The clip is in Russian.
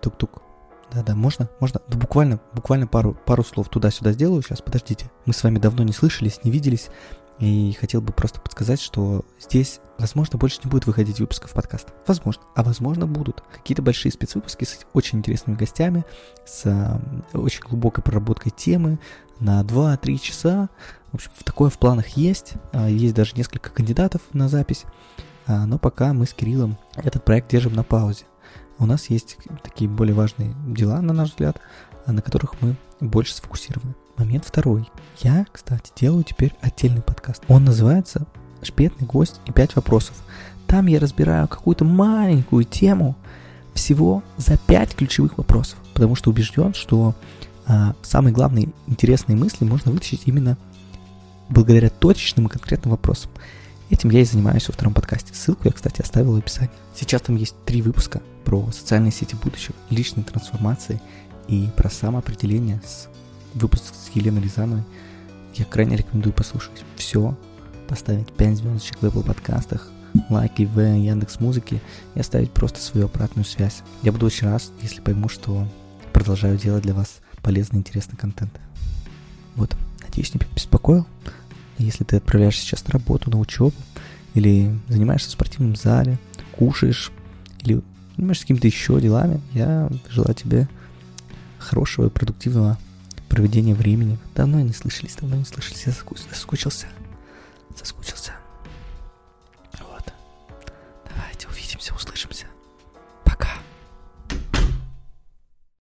Тук-тук. Да-да, можно? Можно? Да буквально, буквально пару, пару слов туда-сюда сделаю сейчас. Подождите. Мы с вами давно не слышались, не виделись. И хотел бы просто подсказать, что здесь, возможно, больше не будет выходить выпусков подкаста. Возможно. А возможно, будут. Какие-то большие спецвыпуски с очень интересными гостями, с э, очень глубокой проработкой темы на 2-3 часа. В общем, такое в планах есть. А, есть даже несколько кандидатов на запись. А, но пока мы с Кириллом этот проект держим на паузе. У нас есть такие более важные дела, на наш взгляд, на которых мы больше сфокусированы. Момент второй. Я, кстати, делаю теперь отдельный подкаст. Он называется «Шпетный гость и пять вопросов». Там я разбираю какую-то маленькую тему всего за пять ключевых вопросов, потому что убежден, что а, самые главные интересные мысли можно вытащить именно благодаря точечным и конкретным вопросам. Этим я и занимаюсь во втором подкасте. Ссылку я, кстати, оставил в описании. Сейчас там есть три выпуска про социальные сети будущего, личные трансформации и про самоопределение с выпуск с Еленой Рязановой. Я крайне рекомендую послушать все, поставить 5 звездочек в Apple подкастах, лайки в Яндекс Музыке и оставить просто свою обратную связь. Я буду очень рад, если пойму, что продолжаю делать для вас полезный интересный контент. Вот, надеюсь, не беспокоил. Если ты отправляешься сейчас на работу, на учебу, или занимаешься в спортивном зале, кушаешь, или занимаешься какими-то еще делами, я желаю тебе хорошего и продуктивного проведения времени. Давно не слышались, давно не слышались, я соскучился. Соскучился. Вот. Давайте увидимся, услышимся.